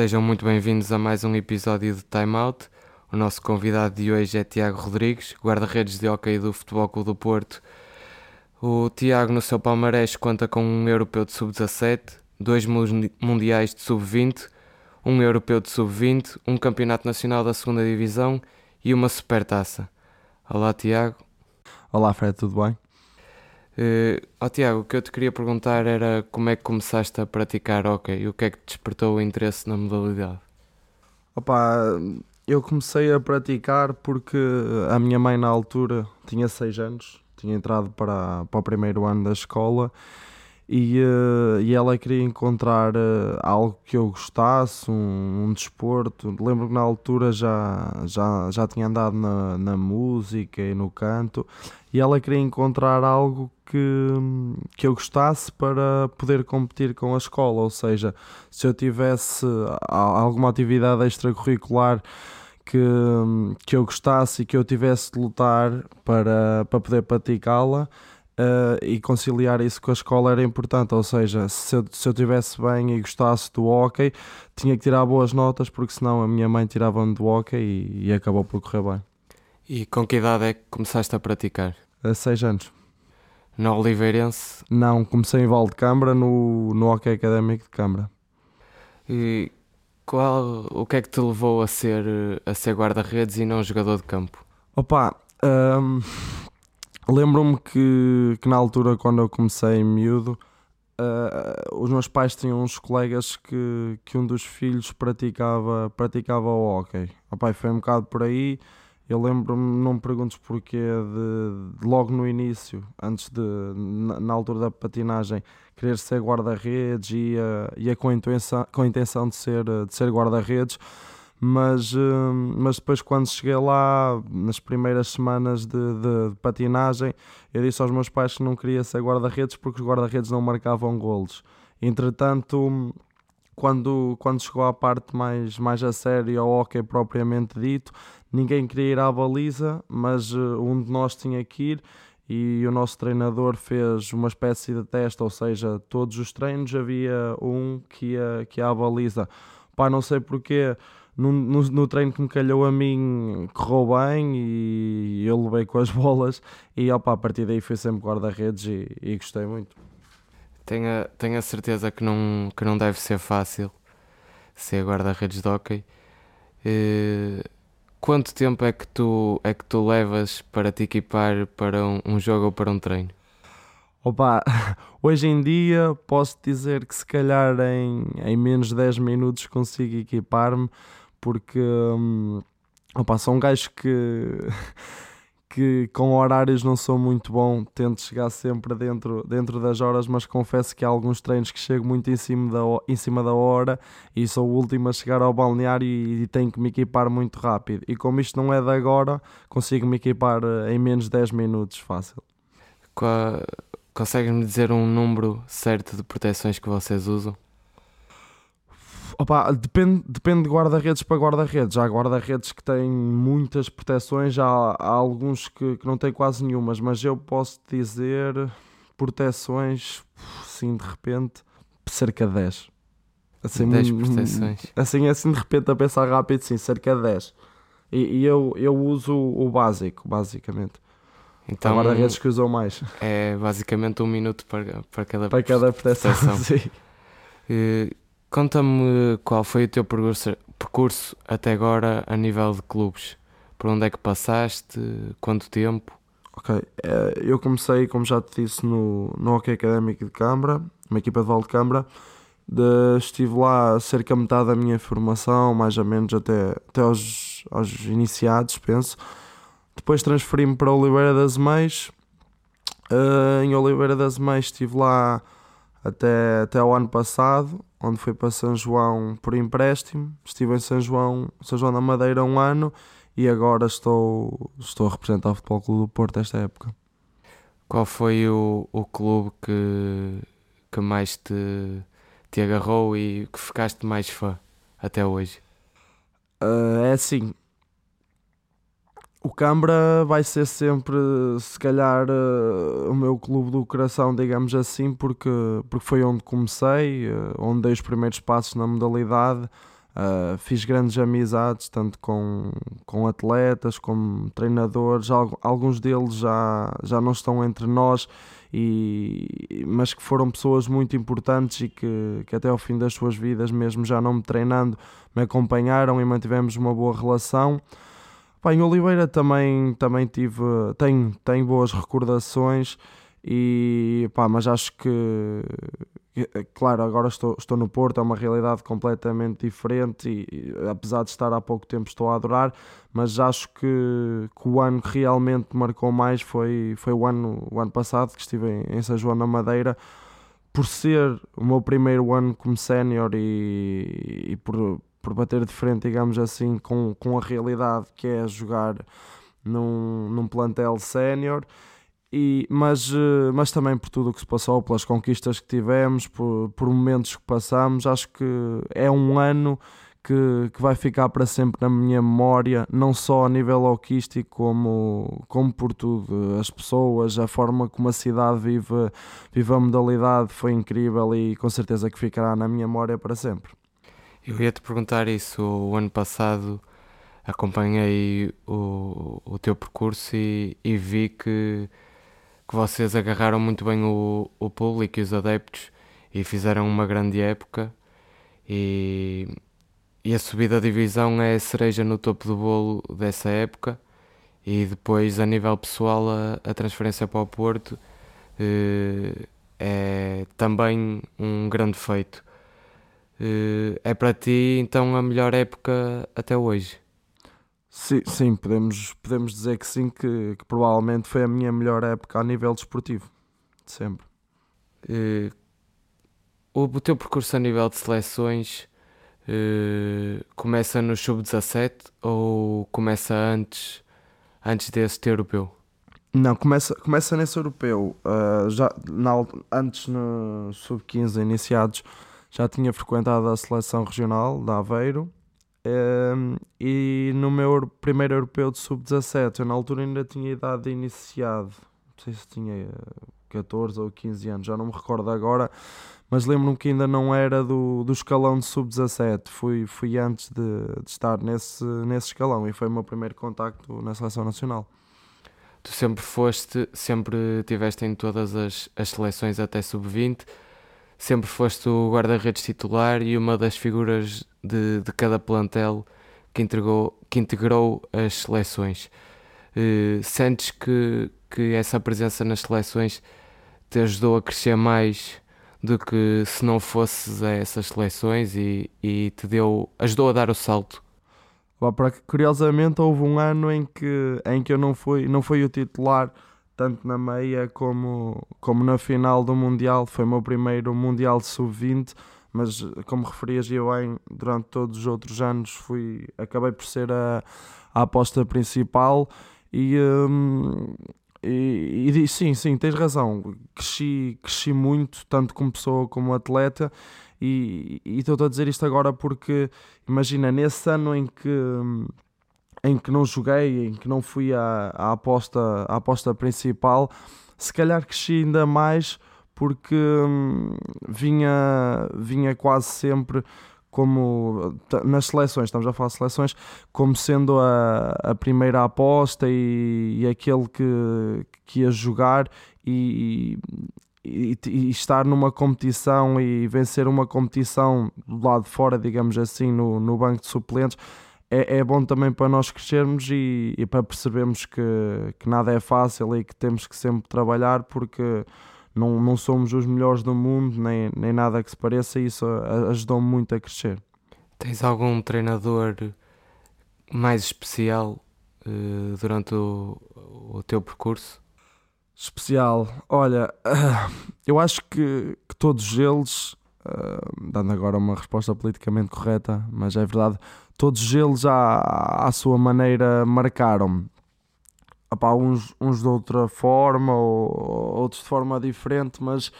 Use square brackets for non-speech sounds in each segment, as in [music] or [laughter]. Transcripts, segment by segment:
Sejam muito bem-vindos a mais um episódio de Time Out. O nosso convidado de hoje é Tiago Rodrigues, guarda-redes de hockey do Futebol Clube do Porto. O Tiago, no seu palmarés, conta com um europeu de sub-17, dois mundiais de sub-20, um europeu de sub-20, um campeonato nacional da segunda divisão e uma supertaça. Olá, Tiago. Olá, Fred, tudo bem? Uh, oh, Tiago, o que eu te queria perguntar era como é que começaste a praticar hockey e o que é que te despertou o interesse na modalidade? Opa, eu comecei a praticar porque a minha mãe na altura tinha 6 anos, tinha entrado para, para o primeiro ano da escola e, uh, e ela queria encontrar uh, algo que eu gostasse, um, um, desporto. Lembro que na altura já, já, já tinha andado na, na música e no canto e ela queria encontrar algo que, que eu gostasse para poder competir com a escola. Ou seja, se eu tivesse alguma atividade extracurricular que, que eu gostasse e que eu tivesse de lutar para, para poder praticá-la. Uh, e conciliar isso com a escola era importante, ou seja, se eu, se eu tivesse bem e gostasse do hockey, tinha que tirar boas notas, porque senão a minha mãe tirava-me do hockey e, e, acabou por correr bem. E com que idade é que começaste a praticar? A seis anos. Na Oliveirense? Não, comecei em Val de Câmara, no, no Hockey Académico de Câmara. E qual, o que é que te levou a ser, a ser guarda-redes e não jogador de campo? Opa, um, lembro-me que, que na altura, quando eu comecei miúdo, uh, os meus pais tinham uns colegas que, que um dos filhos praticava, praticava o hockey. Opa, foi um bocado por aí eu lembro-me, não me perguntes porquê, de, de, logo no início, antes de, na, na altura da patinagem, querer ser guarda-redes e ia, com, a intenção, com a intenção de ser, de ser guarda-redes, mas, hum, mas depois quando cheguei lá, nas primeiras semanas de, de, de, patinagem, eu disse aos meus pais que não queria ser guarda-redes porque os guarda-redes não marcavam golos. Entretanto, quando, quando chegou à parte mais, mais a sério, ao hockey propriamente dito, ninguém queria ir à baliza, mas uh, um de nós tinha que ir e o nosso treinador fez uma espécie de teste, ou seja, todos os treinos havia um que ia, que ia à baliza. Pá, não sei porquê, no, no, no, treino que me calhou a mim correu bem e eu levei com as [laughs] bolas e opa, a partir daí fui sempre guarda-redes e, e, gostei muito. Tenho a, tenho a certeza que não, que não deve ser fácil ser guarda-redes de hockey. Uh, quanto tempo é que tu, é que tu levas para te equipar para um, um jogo ou para um treino? Opa, [laughs] hoje em dia posso dizer que se calhar em, em menos de 10 minutos consigo equipar-me, porque hum, opa, são gajos que [laughs] que com horários não sou muito bom, tento chegar sempre dentro, dentro das horas, mas confesso que há alguns treinos que chego muito em cima da, em cima da hora e sou o último a chegar ao balneário e, e tenho que me equipar muito rápido. E como isto não é de agora, consigo me equipar eh, em menos de 10 minutos, fácil. Consegues-me dizer um número certo de proteções que vocês usam? Opa, depende, depende de guarda-redes para guarda-redes. Há guarda-redes que têm muitas proteções, há, há alguns que, que não têm quase nenhumas, mas eu posso dizer proteções, sim, de repente, cerca de 10. Assim, 10 proteções. Assim, assim, de repente, a pensar rápido, sim, cerca de 10. E, e eu, eu uso o básico, basicamente. Então, Há guarda-redes que usam mais. É basicamente um minuto para, para cada, para cada proteção. proteção. [laughs] sim. E, Conta-me qual foi o teu percurso, até agora a nível de clubes. Por onde é que passaste? Quanto tempo? Ok, eh, eu comecei, como já te disse, no, no Hockey Académico de Câmara, uma equipa de Val. De, estive lá cerca de metade da minha formação, mais ou menos até, até aos, aos iniciados, penso. Depois transferi-me para Oliveira das Meias. Uh, em Oliveira das Meias estive lá até, até o ano passado onde fui para São João por empréstimo. Estive em São João, São João da Madeira um ano e agora estou, estou a representar o Futebol Clube do Porto esta época. Qual foi o, o clube que, que mais te, te agarrou e que ficaste mais fã até hoje? Uh, é assim, o Cambra vai ser sempre, se calhar, uh, o meu clube do coração, digamos assim, porque, porque foi onde comecei, uh, onde dei os primeiros passos na modalidade. Uh, fiz grandes amizades, tanto com, com atletas como treinadores, alguns deles já, já não estão entre nós, e, mas que foram pessoas muito importantes e que, que até ao fim das suas vidas, mesmo já não me treinando, me acompanharam e mantivemos uma boa relação. Pá, em Oliveira também, também tive, tenho, tenho boas recordações e pá, mas acho que eh, claro, agora estou, estou no Porto, é uma realidade completamente diferente e, e, apesar de estar há pouco tempo estou a adorar, mas acho que, que, o ano que realmente marcou mais foi, foi o, ano, o ano passado que estive em, em São João na Madeira por ser o meu primeiro ano como sénior e, e por, por bater de frente, digamos assim, com, com a realidade que é jogar num, num plantel sénior e, mas, eh, mas também por tudo o que se passou, pelas conquistas que tivemos, por, por momentos que passamos, acho que é um ano que, que vai ficar para sempre na minha memória, não só a nível hoquístico, como, como por tudo. As pessoas, a forma como a cidade vive, vive a modalidade foi incrível e com certeza que ficará na minha memória para sempre. Eu ia te perguntar isso. O ano passado acompanhei o, o teu percurso e, e vi que que vocês agarraram muito bem o, o público e os adeptos e fizeram uma grande época e, e a subida da divisão é a cereja no topo do bolo dessa época e depois a nível pessoal a, a transferência para o Porto eh, é também um grande feito. Eh, é para ti então a melhor época até hoje? Sim, sim podemos, podemos dizer que sim, que, que, provavelmente foi a minha melhor época a nível desportivo, sempre. Uh, o, o teu percurso a nível de seleções uh, começa no sub-17 ou começa antes, antes desse europeu? Não, começa, começa nesse europeu. Uh, já, na, antes no sub-15 iniciados já tinha frequentado a seleção regional da Aveiro um, e no meu primeiro europeu de sub-17, eu na altura ainda tinha idade iniciado, não sei se tinha 14 ou 15 anos, já não me recordo agora, mas lembro-me que ainda não era do, do escalão de sub-17, fui, fui antes de, de, estar nesse, nesse escalão e foi o meu primeiro contacto na seleção nacional. Tu sempre foste, sempre tiveste em todas as, as seleções até sub-20 sempre foste o guarda-redes titular e uma das figuras de, de cada plantel que, entregou, que integrou as seleções. Uh, sentes que, que essa presença nas seleções te ajudou a crescer mais do que se não fosses a essas seleções e, e te deu, ajudou a dar o salto? Curiosamente houve um ano em que, em que eu não fui, não fui o titular tanto na meia como, como na final do Mundial. Foi o meu primeiro Mundial de Sub-20, mas como referias eu bem, durante todos os outros anos fui, acabei por ser a, a aposta principal e, um, e, e, sim, sim, tens razão. Cresci, cresci muito, tanto como pessoa como atleta, e estou a dizer isto agora porque imagina, nesse ano em que hum, em que não joguei, em que não fui à, à, aposta, à aposta principal, se calhar cresci ainda mais porque hum, vinha, vinha quase sempre como nas seleções, estamos a falar de seleções, como sendo a, a primeira aposta e, e aquele que, que ia jogar e, e, e, estar numa competição e vencer uma competição do lado de fora, digamos assim, no, no banco de suplentes é, é bom também para nós crescermos e, e, para percebermos que, que nada é fácil e que temos que sempre trabalhar porque não, não somos os melhores do mundo, nem, nem nada que se pareça, e isso ajudou-me muito a crescer. Tens algum treinador mais especial uh, durante o, o teu percurso? Especial, olha, [coughs] eu acho que, que todos eles, uh, dando agora uma resposta politicamente correta, mas é verdade, todos eles à, à sua maneira marcaram-me. uns, uns de outra forma, ou, outros de forma diferente, mas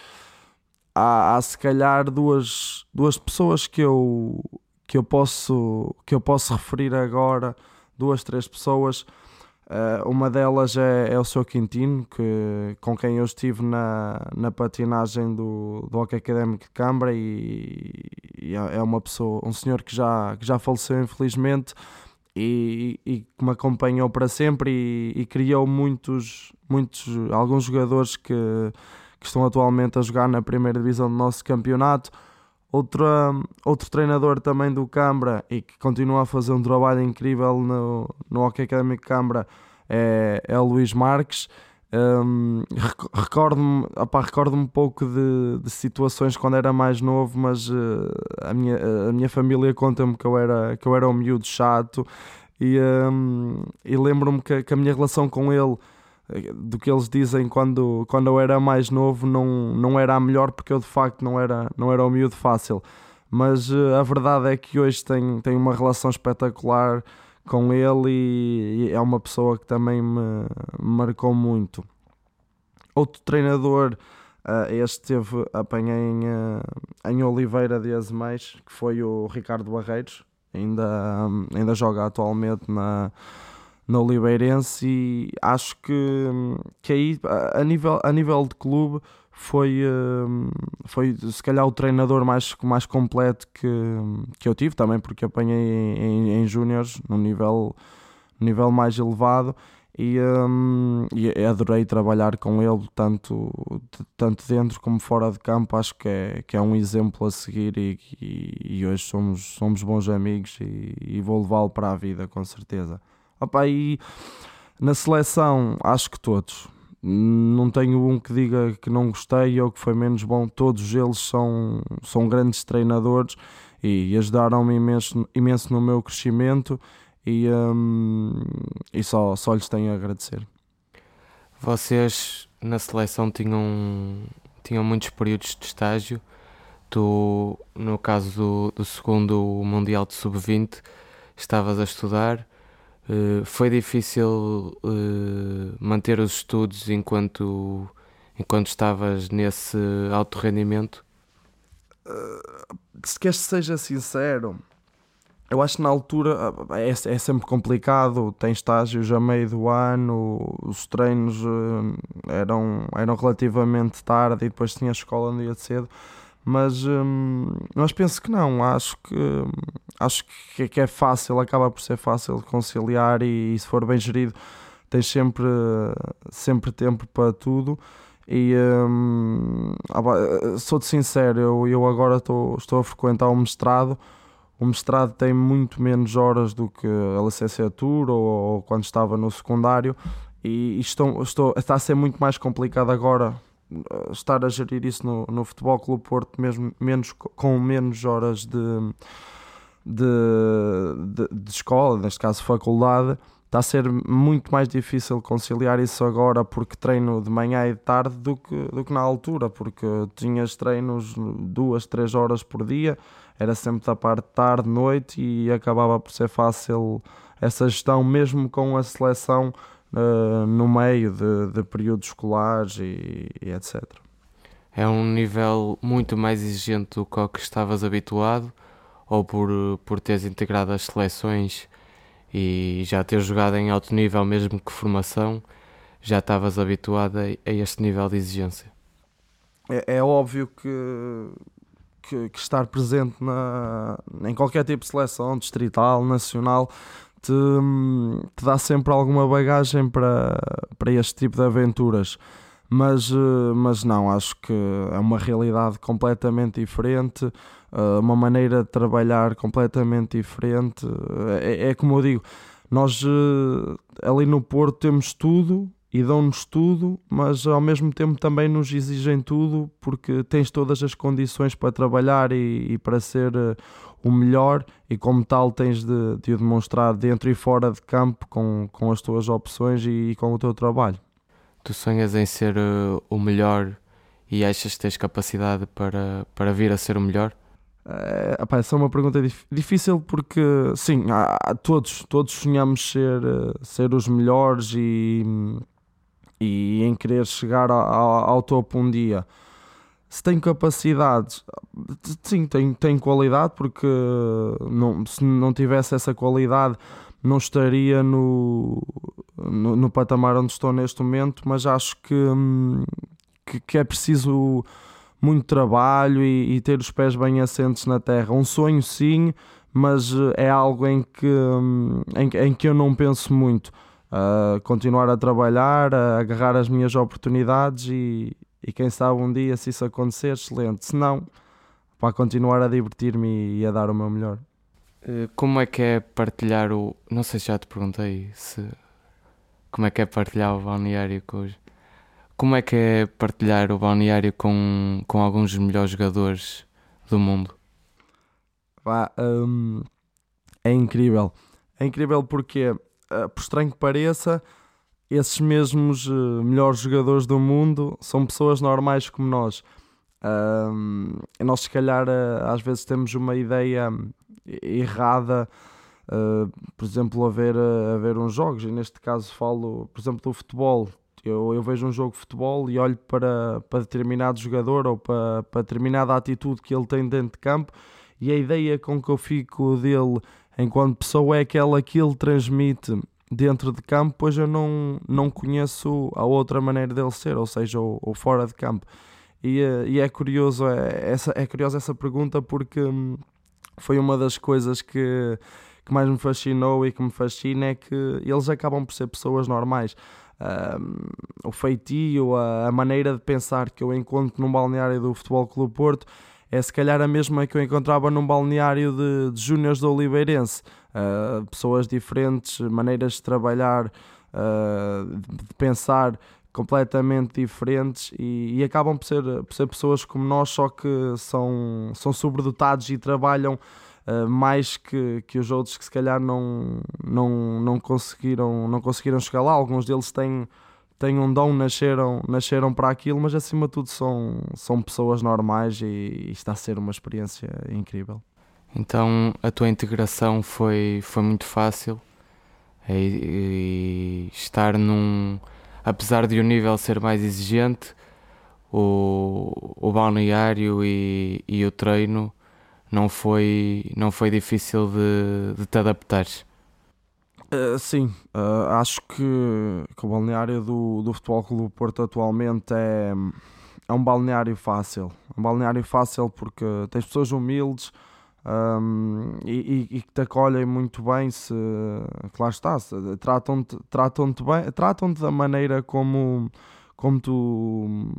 há, há se calhar duas, duas pessoas que eu, que, eu posso, que eu posso referir agora, duas, três pessoas Uh, uma delas é, é, o seu Quintino, que, com quem eu estive na, na patinagem do, do Hockey Académico de Câmara e, e, é, é uma pessoa, um senhor que já, que já faleceu infelizmente e, e que me acompanhou para sempre e, e, criou muitos, muitos, alguns jogadores que, que estão atualmente a jogar na primeira divisão do nosso campeonato. Outro, outro treinador também do Cambra e que continua a fazer um trabalho incrível no, no Hockey Académico Cambra é, é Luís Marques. Um, recordo-me recordo um pouco de, de, situações quando era mais novo, mas uh, a, minha, a minha família conta-me que eu era, que eu era um miúdo chato e, um, e lembro-me que, que, a minha relação com ele do que eles dizem quando, quando eu era mais novo não, não era a melhor porque eu de facto não era, não era o miúdo fácil. Mas uh, a verdade é que hoje tenho, tenho uma relação espetacular com ele e, e é uma pessoa que também me, marcou muito. Outro treinador, uh, este teve, apanhei em, uh, em Oliveira de Azemais, que foi o Ricardo Barreiros, ainda, um, ainda joga atualmente na no Oliveirense e acho que, que aí a nível, a nível de clube foi, hum, foi se calhar o treinador mais, mais completo que, que eu tive, também porque apanhei em, em júniores no nível, nível mais elevado e, um, e adorei trabalhar com ele tanto, tanto dentro como fora de campo. Acho que é, que é um exemplo a seguir e, e, e hoje somos, somos bons amigos e, e vou levá-lo para a vida com certeza Opa, e na seleção, acho que todos. Não tenho um que diga que não gostei ou que foi menos bom. Todos eles são, são grandes treinadores e ajudaram-me imenso, imenso no meu crescimento e, um, e só, só lhes tenho a agradecer. Vocês na seleção tinham, tinham muitos períodos de estágio. Tu, no caso do, do segundo Mundial de Sub-20, estavas a estudar eh, foi difícil uh, manter os estudos enquanto, enquanto estavas nesse alto rendimento? Uh, se queres que seja sincero, eu acho que na altura é, é sempre complicado. Tem estágios a meio do ano, os treinos eram, eram relativamente tarde e depois tinha escola no dia de cedo mas, mas penso que não, acho que acho que, é fácil, acaba por ser fácil conciliar e, e, se for bem gerido tens sempre, sempre tempo para tudo. E hum, ah, sou-te sincero, eu, eu agora estou, estou a frequentar o mestrado. O mestrado tem muito menos horas do que a licenciatura ou, ou quando estava no secundário. E, e estou, estou, está a ser muito mais complicado agora eh, estar a gerir isso no, no Futebol Clube Porto, mesmo menos, com menos horas de, de, de, de escola, neste caso faculdade, está a ser muito mais difícil conciliar isso agora porque treino de manhã e de tarde do que, do que na altura, porque tinhas treinos duas, três horas por dia, era sempre da parte de tarde, noite e acabava por ser fácil essa gestão, mesmo com a seleção uh, no meio de, de, períodos escolares e, e, etc. É um nível muito mais exigente do que ao que estavas habituado ou por, por teres integrado as seleções e já ter jogado em alto nível, mesmo que formação, já estavas habituado a, a este nível de exigência? É, é óbvio que, que, que, estar presente na, em qualquer tipo de seleção, distrital, nacional, te, te dá sempre alguma bagagem para, para este tipo de aventuras. Mas, eh, mas não, acho que é uma realidade completamente diferente, uma maneira de trabalhar completamente diferente. É, é como eu digo, nós eh, ali no Porto temos tudo e dão-nos tudo, mas ao mesmo tempo também nos exigem tudo porque tens todas as condições para trabalhar e, e para ser o melhor e como tal tens de, de o demonstrar dentro e fora de campo com, com as tuas opções e, e com o teu trabalho. Tu sonhas em ser o melhor e achas que tens capacidade para, para vir a ser o melhor? É, opa, essa é uma pergunta dif difícil porque sim, há, todos, todos sonhamos ser, uh, ser os melhores e, e em querer chegar ao, ao topo um dia. Se tem capacidade, sim, tem, tem qualidade, porque não, se não tivesse essa qualidade não estaria no, no, no, patamar onde estou neste momento, mas acho que, hum, que, que, é preciso muito trabalho e, e, ter os pés bem assentes na terra. Um sonho, sim, mas é algo em que, hum, em, em que eu não penso muito. Uh, continuar a trabalhar, a agarrar as minhas oportunidades e, e quem sabe um dia, se isso acontecer, excelente. Se não, para continuar a divertir-me e a dar o meu melhor. Eh, como é que é partilhar o. Não sei se já te perguntei se. Como é que é partilhar o balneário com os. Como é que é partilhar o balneário com, com alguns dos melhores jogadores do mundo? Hum, é incrível. É incrível porque, uh, por estranho que pareça, esses mesmos uh, melhores jogadores do mundo são pessoas normais como nós. Um, nós, se calhar, uh, às vezes temos uma ideia errada, uh, por exemplo, a ver, a ver uns jogos, e neste caso falo, por exemplo, do futebol. Eu, eu vejo um jogo de futebol e olho para, para determinado jogador ou para, para determinada atitude que ele tem dentro de campo, e a ideia com que eu fico dele enquanto pessoa é aquela que ele transmite dentro de campo, pois eu não, não conheço a outra maneira dele ser, ou seja, ou fora de campo. E, eh, e, é curioso é, essa, é curiosa essa pergunta porque hum, foi uma das coisas que, que mais me fascinou e que me fascina é que eles acabam por ser pessoas normais. Um, o feitio, a, a, maneira de pensar que eu encontro num balneário do Futebol Clube Porto é se calhar a mesma que eu encontrava num balneário de, de Júniors do Oliveirense. Uh, pessoas diferentes, maneiras de trabalhar, uh, de pensar completamente diferentes e, e, acabam por ser, por ser pessoas como nós, só que são, são sobredotados e trabalham uh, mais que, que os outros que se calhar não, não, não, conseguiram, não conseguiram chegar lá. Alguns deles têm, têm um dom, nasceram, nasceram para aquilo, mas acima de tudo são, são pessoas normais e, e está a ser uma experiência incrível. Então a tua integração foi, foi muito fácil e, e estar num apesar de o nível ser mais exigente, o, o balneário e, e o treino não foi, não foi difícil de, de te adaptares. Uh, sim, uh, acho que, que, o balneário do, do Futebol Clube Porto atualmente é, é um balneário fácil. Um balneário fácil porque tens pessoas humildes, um, e, e, que te acolhem muito bem se que lá está, tratam-te tratam bem, tratam-te da maneira como, como tu,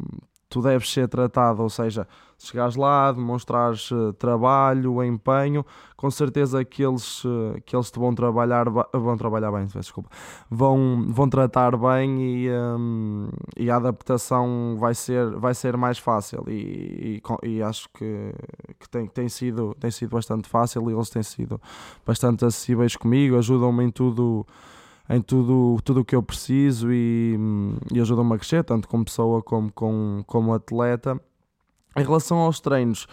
tu deves ser tratado, ou seja, se chegares lá, demonstrares uh, trabalho, empenho, com certeza que eles, uh, que eles te vão trabalhar, vão trabalhar bem, desculpa, vão, vão tratar bem e, um, e a adaptação vai ser, vai ser mais fácil. E, e, e acho que, que tem, tem, sido, tem sido bastante fácil e eles têm sido bastante acessíveis comigo, ajudam-me em tudo em tudo tudo o que eu preciso e, e ajuda-me a crescer, tanto como pessoa como, como, como atleta. Em relação aos treinos,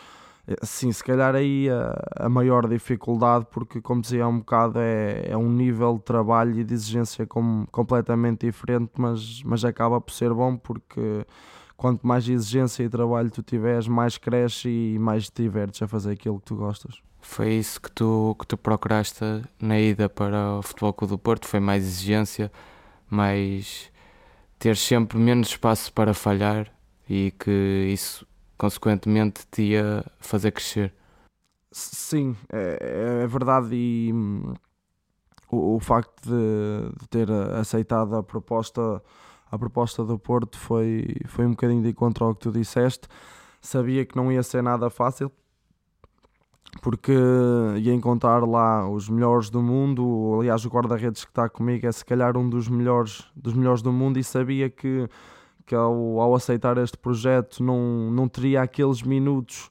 eh, sim, se calhar aí a, a maior dificuldade, porque como dizia um bocado, é, é um nível de trabalho e de exigência com, completamente diferente, mas, mas acaba por ser bom porque quanto mais exigência e trabalho tu tiveres, mais cresce e mais te divertes a fazer aquilo que tu gostas. Foi isso que tu, que tu procuraste na ida para o Futebol Clube do Porto? Foi mais exigência, mais ter sempre menos espaço para falhar e que isso consequentemente te ia fazer crescer? Sim, é, é verdade e hum, o, o, facto de, de, ter aceitado a proposta a proposta do Porto foi, foi um bocadinho de encontro ao que tu disseste sabia que não ia ser nada fácil porque ia encontrar lá os melhores do mundo. Aliás, o guarda-redes que está comigo é se calhar um dos melhores, dos melhores do mundo e sabia que, que ao, ao aceitar este projeto não, não teria aqueles minutos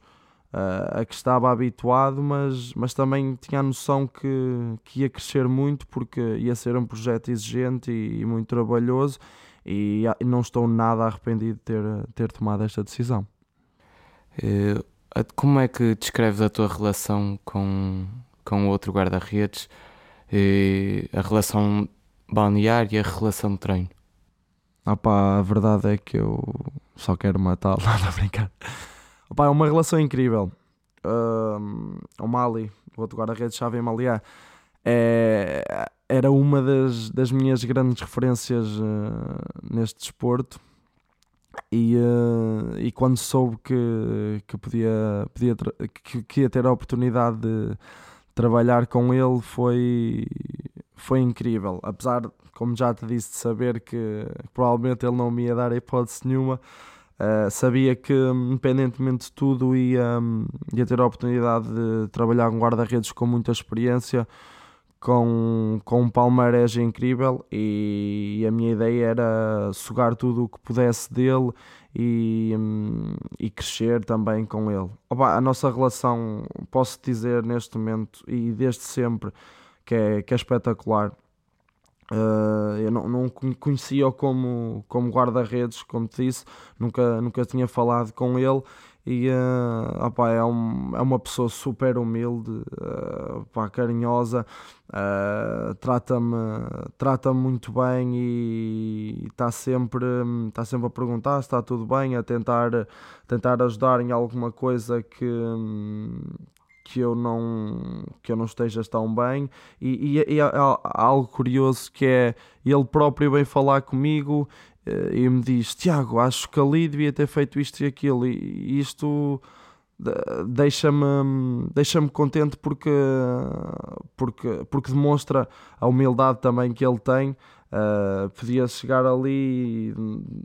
uh, a que estava habituado, mas, mas também tinha a noção que, que ia crescer muito porque ia ser um projeto exigente e, e muito trabalhoso e, não estou nada arrependido de ter, ter tomado esta decisão. Uh como é que descreves a tua relação com, com o outro guarda-redes? A relação balneária e a relação de treino? Ah pá, a verdade é que eu só quero matá-lo, nada a brincar. Opa, é uma relação incrível. Uh, o Mali, o outro guarda-redes, Xavi Maliá, é, era uma das, das minhas grandes referências uh, neste desporto e, uh, e quando soube que, que podia, podia que, que, ia ter a oportunidade de trabalhar com ele foi, foi incrível. Apesar, como já te disse, de saber que provavelmente ele não me ia dar hipótese nenhuma, uh, sabia que, independentemente de tudo, ia, ia ter a oportunidade de trabalhar com guarda-redes com muita experiência com, com um palmarés incrível e, a minha ideia era sugar tudo o que pudesse dele e, hum, e crescer também com ele. A nossa relação, posso dizer neste momento e desde sempre, que é, que é espetacular. Uh, eu não, não conhecia-o como, como guarda-redes, como te disse, nunca, nunca tinha falado com ele e uh, opa, é, um, é uma pessoa super humilde, uh, opa, carinhosa, uh, trata-me trata muito bem e está sempre, tá sempre a perguntar se está tudo bem, a tentar, tentar ajudar em alguma coisa que, que eu não que eu não esteja tão bem. E, e, e há algo curioso que é ele próprio vem falar comigo e me diz: Tiago, acho que ali devia ter feito isto e aquilo, e isto deixa-me deixa-me contente porque, porque, porque demonstra a humildade também que ele tem. Uh, podia chegar ali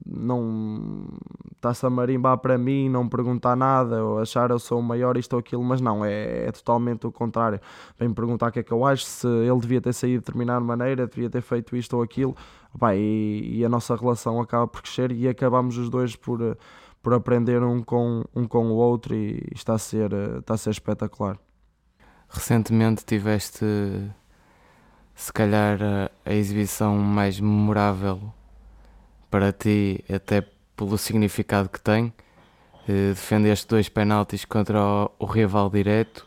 não está-se a marimbar para mim, não perguntar nada, ou achar eu sou o maior, isto ou aquilo, mas não, é, é totalmente o contrário. Vem perguntar o que é que eu acho, se ele devia ter saído de determinada maneira, devia ter feito isto ou aquilo, Opa, e, e, a nossa relação acaba por crescer e acabamos os dois por, por aprender um com, um com o outro e está a ser, está a ser espetacular. Recentemente tiveste, se calhar, a, exibição mais memorável para ti, até pelo significado que tem. Eh, defendeste dois penaltis contra o, rival direto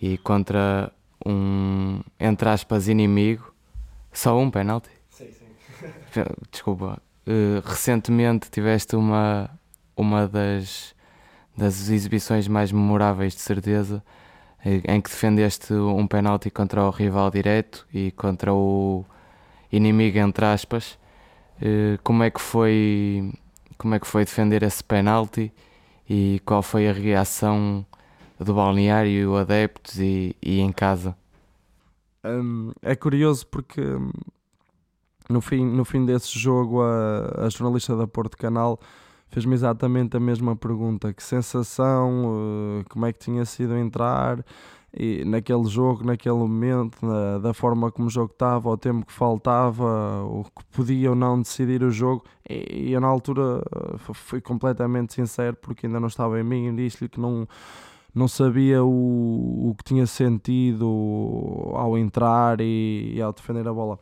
e contra um, entre aspas, inimigo. Só um penalti? [laughs] Desculpa. Uh, recentemente tiveste uma, uma das, das exibições mais memoráveis, de certeza, eh, em que defendeste um penalti contra o rival direto e contra o inimigo, entre aspas. Uh, como é que foi como é que foi defender esse penalti e qual foi a reação do balneário, adeptos e, e em casa? Um, é curioso porque hum, no fim, no fim desse jogo, a, a jornalista da Porto Canal fez-me exatamente a mesma pergunta: que sensação, uh, como é que tinha sido entrar e naquele jogo, naquele momento, na, da forma como o jogo estava, o tempo que faltava, o que podia ou não decidir o jogo. E, e eu, na altura, fui completamente sincero porque ainda não estava em mim e disse-lhe que não. Não sabia o, o que tinha sentido ao entrar e, e ao defender a bola.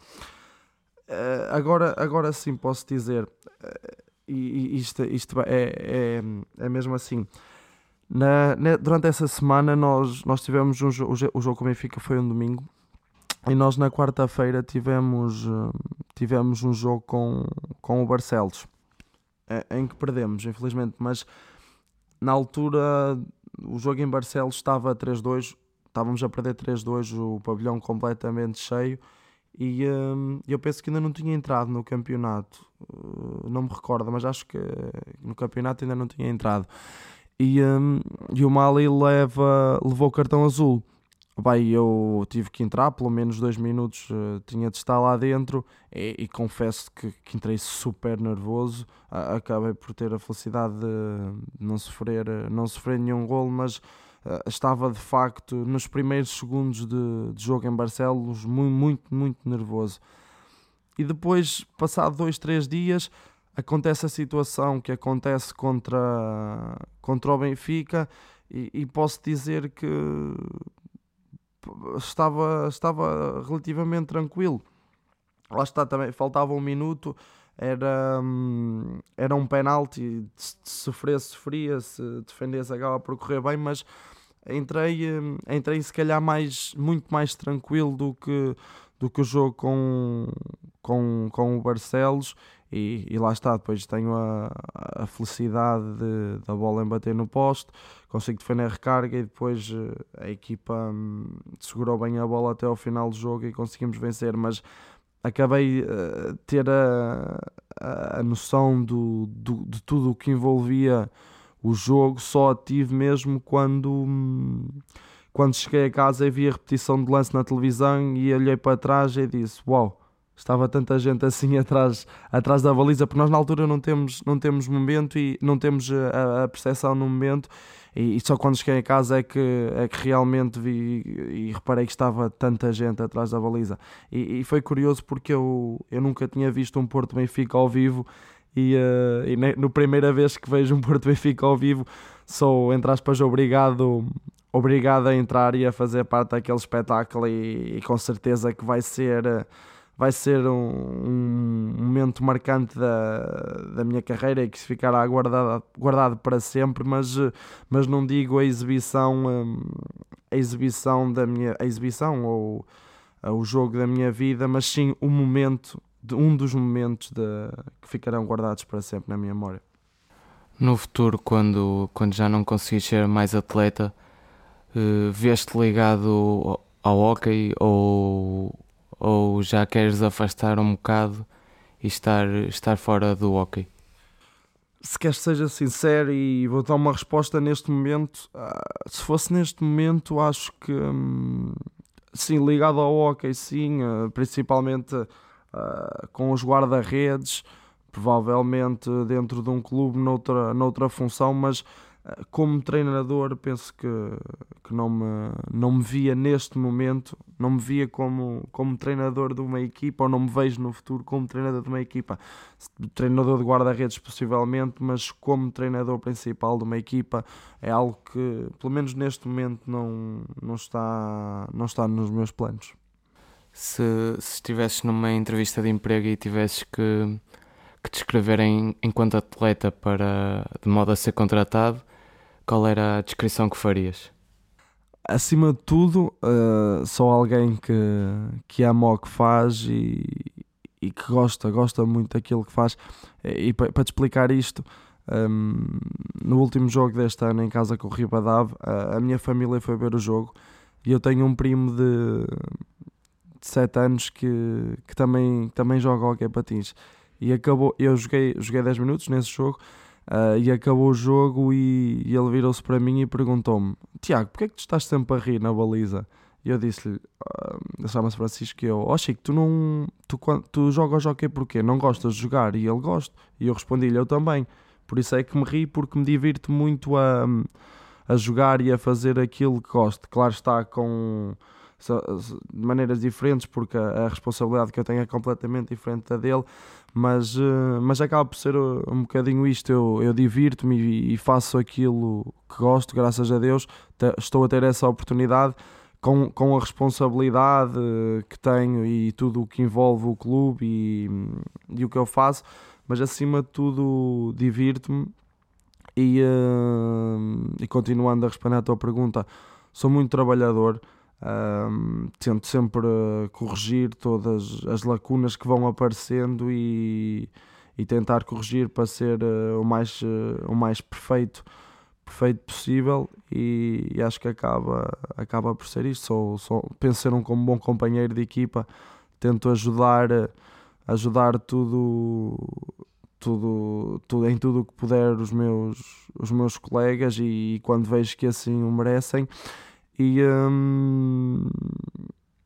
Uh, agora, agora sim posso dizer, uh, e, isto, isto é, é, é mesmo assim. Na, na, durante essa semana nós, nós tivemos um, o, o jogo com o Benfica foi um domingo. E nós na quarta-feira tivemos, uh, tivemos um jogo com, com o Barcelos em que perdemos, infelizmente, mas na altura o jogo em Barcelos estava 3-2, estávamos a perder 3-2, o pavilhão completamente cheio e um, eu penso que ainda não tinha entrado no campeonato, uh, não me recordo, mas acho que no campeonato ainda não tinha entrado. E, um, e o Mali leva, levou o cartão azul. Bem, eu tive que entrar, pelo menos dois minutos uh, tinha de estar lá dentro e, e confesso que, que, entrei super nervoso. Uh, acabei por ter a felicidade de não sofrer, não sofrer nenhum gol, mas estava de facto nos primeiros segundos de, de jogo em Barcelos muito, muito, muito nervoso. E depois, passado dois, três dias, acontece a situação que acontece contra, contra o Benfica e, e posso dizer que estava, estava relativamente tranquilo. Lá está também, faltava um minuto, era, hum, era um penalti, se sofresse, sofria, se defendesse, acaba por correr bem, mas entrei, hum, entrei se calhar mais, muito mais tranquilo do que, do que o jogo com, com, com o Barcelos. E, e, lá está, depois tenho a, a felicidade de, da bola embater no poste, consigo defender a recarga e depois eh, a equipa hum, segurou bem a bola até ao final do jogo e conseguimos vencer, mas acabei uh, ter a, a, a noção do, do, de tudo o que envolvia o jogo, só tive mesmo quando, quando cheguei a casa e vi a repetição de lance na televisão e olhei para trás e disse, uau, wow, estava tanta gente assim [laughs] atrás, atrás da baliza, porque nós na altura não temos, não temos momento e não temos eh, a, a percepção no momento, e, e, só quando cheguei a casa é que, é que realmente vi e reparei que estava tanta gente atrás da baliza. E, e foi curioso porque eu, eu nunca tinha visto um Porto Benfica ao vivo. E, uh, e no primeira vez que vejo um Porto Benfica ao vivo, sou, entre aspas, obrigado, obrigado a entrar e a fazer parte daquele espetáculo. E, e com certeza que vai ser. Uh, vai ser um, um, momento marcante da, da minha carreira e que ficará guardado, guardado para sempre, mas, mas não digo a exibição, hum, a exibição da minha a exibição ou o jogo da minha vida, mas sim o momento, um dos momentos de, que ficarão guardados para sempre na minha memória. No futuro, quando, quando já não conseguis ser mais atleta, uh, veste ligado ao hockey ou ou já queres afastar um bocado e estar, estar fora do hockey? Se queres que seja sincero e vou dar uma resposta neste momento, ah, se fosse neste momento, acho que hum, sim, ligado ao hockey, sim, ah, principalmente uh, com os guarda-redes, provavelmente dentro de um clube noutra, noutra função, mas como treinador, penso que, que não, me, não me via neste momento, não me via como, como treinador de uma equipa, ou não me vejo no futuro como treinador de uma equipa. Treinador de guarda-redes, possivelmente, mas como treinador principal de uma equipa é algo que, pelo menos neste momento, não, não, está, não está nos meus planos. Se, se estivesses numa entrevista de emprego e tivesses que, que te escrever em, enquanto atleta para, de modo a ser contratado, qual era a descrição que farias? Acima de tudo, uh, sou alguém que, que ama o que faz e, e que gosta, gosta muito daquilo que faz. E, e para te explicar isto, um, ehm, no último jogo deste ano em casa com o Ribadav, a, a minha família foi ver o jogo e eu tenho um primo de, de 7 anos que, que também, também joga hockey patins. E acabou, eu joguei, joguei 10 minutos nesse jogo Uh, e acabou o jogo e, e ele virou-se para mim e perguntou-me: Tiago, porquê é que tu estás sempre a rir na baliza? E eu disse-lhe: uh, chama-se Francisco. E eu: Ó oh, Chico, tu não. Tu, tu jogas hockey porquê? Não gostas de jogar? E ele gosta. E eu respondi-lhe: Eu também. Por isso é que me ri, porque me divirto muito a, a jogar e a fazer aquilo que gosto. Claro está com de maneiras diferentes, porque a, a, responsabilidade que eu tenho é completamente diferente da dele, mas, uh, mas acaba por ser um bocadinho isto. Eu, eu divirto-me e, faço aquilo que gosto, graças a Deus, estou a ter essa oportunidade. Com, com a responsabilidade que tenho e tudo o que envolve o clube e, e o que eu faço, mas acima de tudo divirto-me e, uh, e continuando a responder à tua pergunta, sou muito trabalhador, um, tento sempre corrigir todas as lacunas que vão aparecendo e, e tentar corrigir para ser uh, o, mais, uh, o mais perfeito, perfeito possível e, e, acho que acaba, acaba por ser isto. Sou, sou, penso ser um bom companheiro de equipa, tento ajudar, ajudar tudo, tudo, tudo em tudo o que puder os meus, os meus colegas e, e quando vejo que assim o merecem e, hum,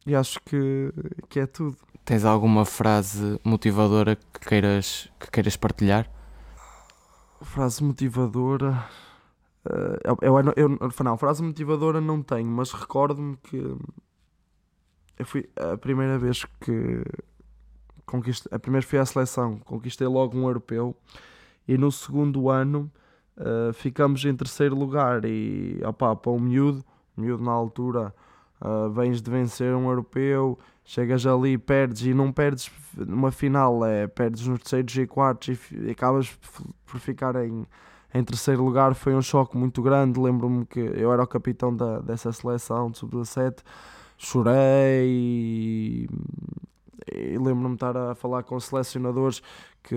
e acho que, que é tudo. Tens alguma frase motivadora que queiras, que queiras partilhar? Frase motivadora. Uh, eu, eu, eu, não, frase motivadora não tenho, mas recordo-me que eu fui a primeira vez que conquistei, a primeira foi a seleção, conquistei logo um europeu e no segundo ano uh, ficamos em terceiro lugar e opa, para um miúdo miúdo na altura, uh, vens de vencer um europeu, chegas ali, perdes e não perdes numa final, é, perdes nos terceiros e quartos e, acabas por ficar em, em terceiro lugar. Foi um choque muito grande. Lembro-me que eu era o capitão da, dessa seleção de sub-17, chorei e, e lembro-me estar a falar com selecionadores que,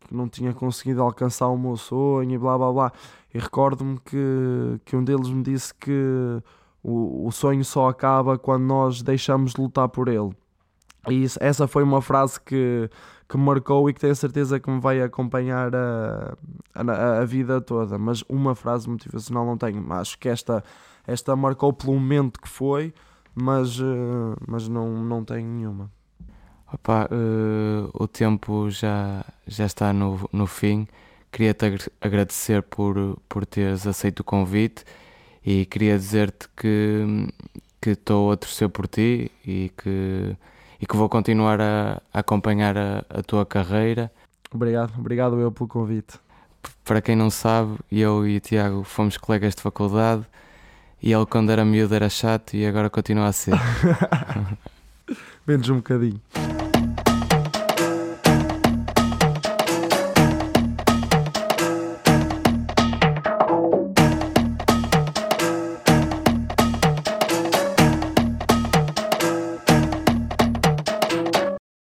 que não tinha conseguido alcançar o meu sonho e blá blá blá. E recordo-me que, que um deles me disse que o, o sonho só acaba quando nós deixamos de lutar por ele. E isso, essa foi uma frase que, que me marcou e que tenho certeza que me vai acompanhar a, a, a vida toda. Mas uma frase motivacional não tenho. Acho que esta, esta marcou pelo momento que foi, mas, uh, mas não, não tenho nenhuma. Opa, uh, o tempo já, já está no, no fim. Queria-te agradecer por, por teres aceito o convite e queria dizer-te que estou a torcer por ti e que e que vou continuar a, a acompanhar a, a tua carreira. Obrigado, obrigado eu pelo convite. Para quem não sabe, eu e o Tiago fomos colegas de faculdade e ele quando era miúdo era chato e agora continua a ser. [laughs] Menos um bocadinho.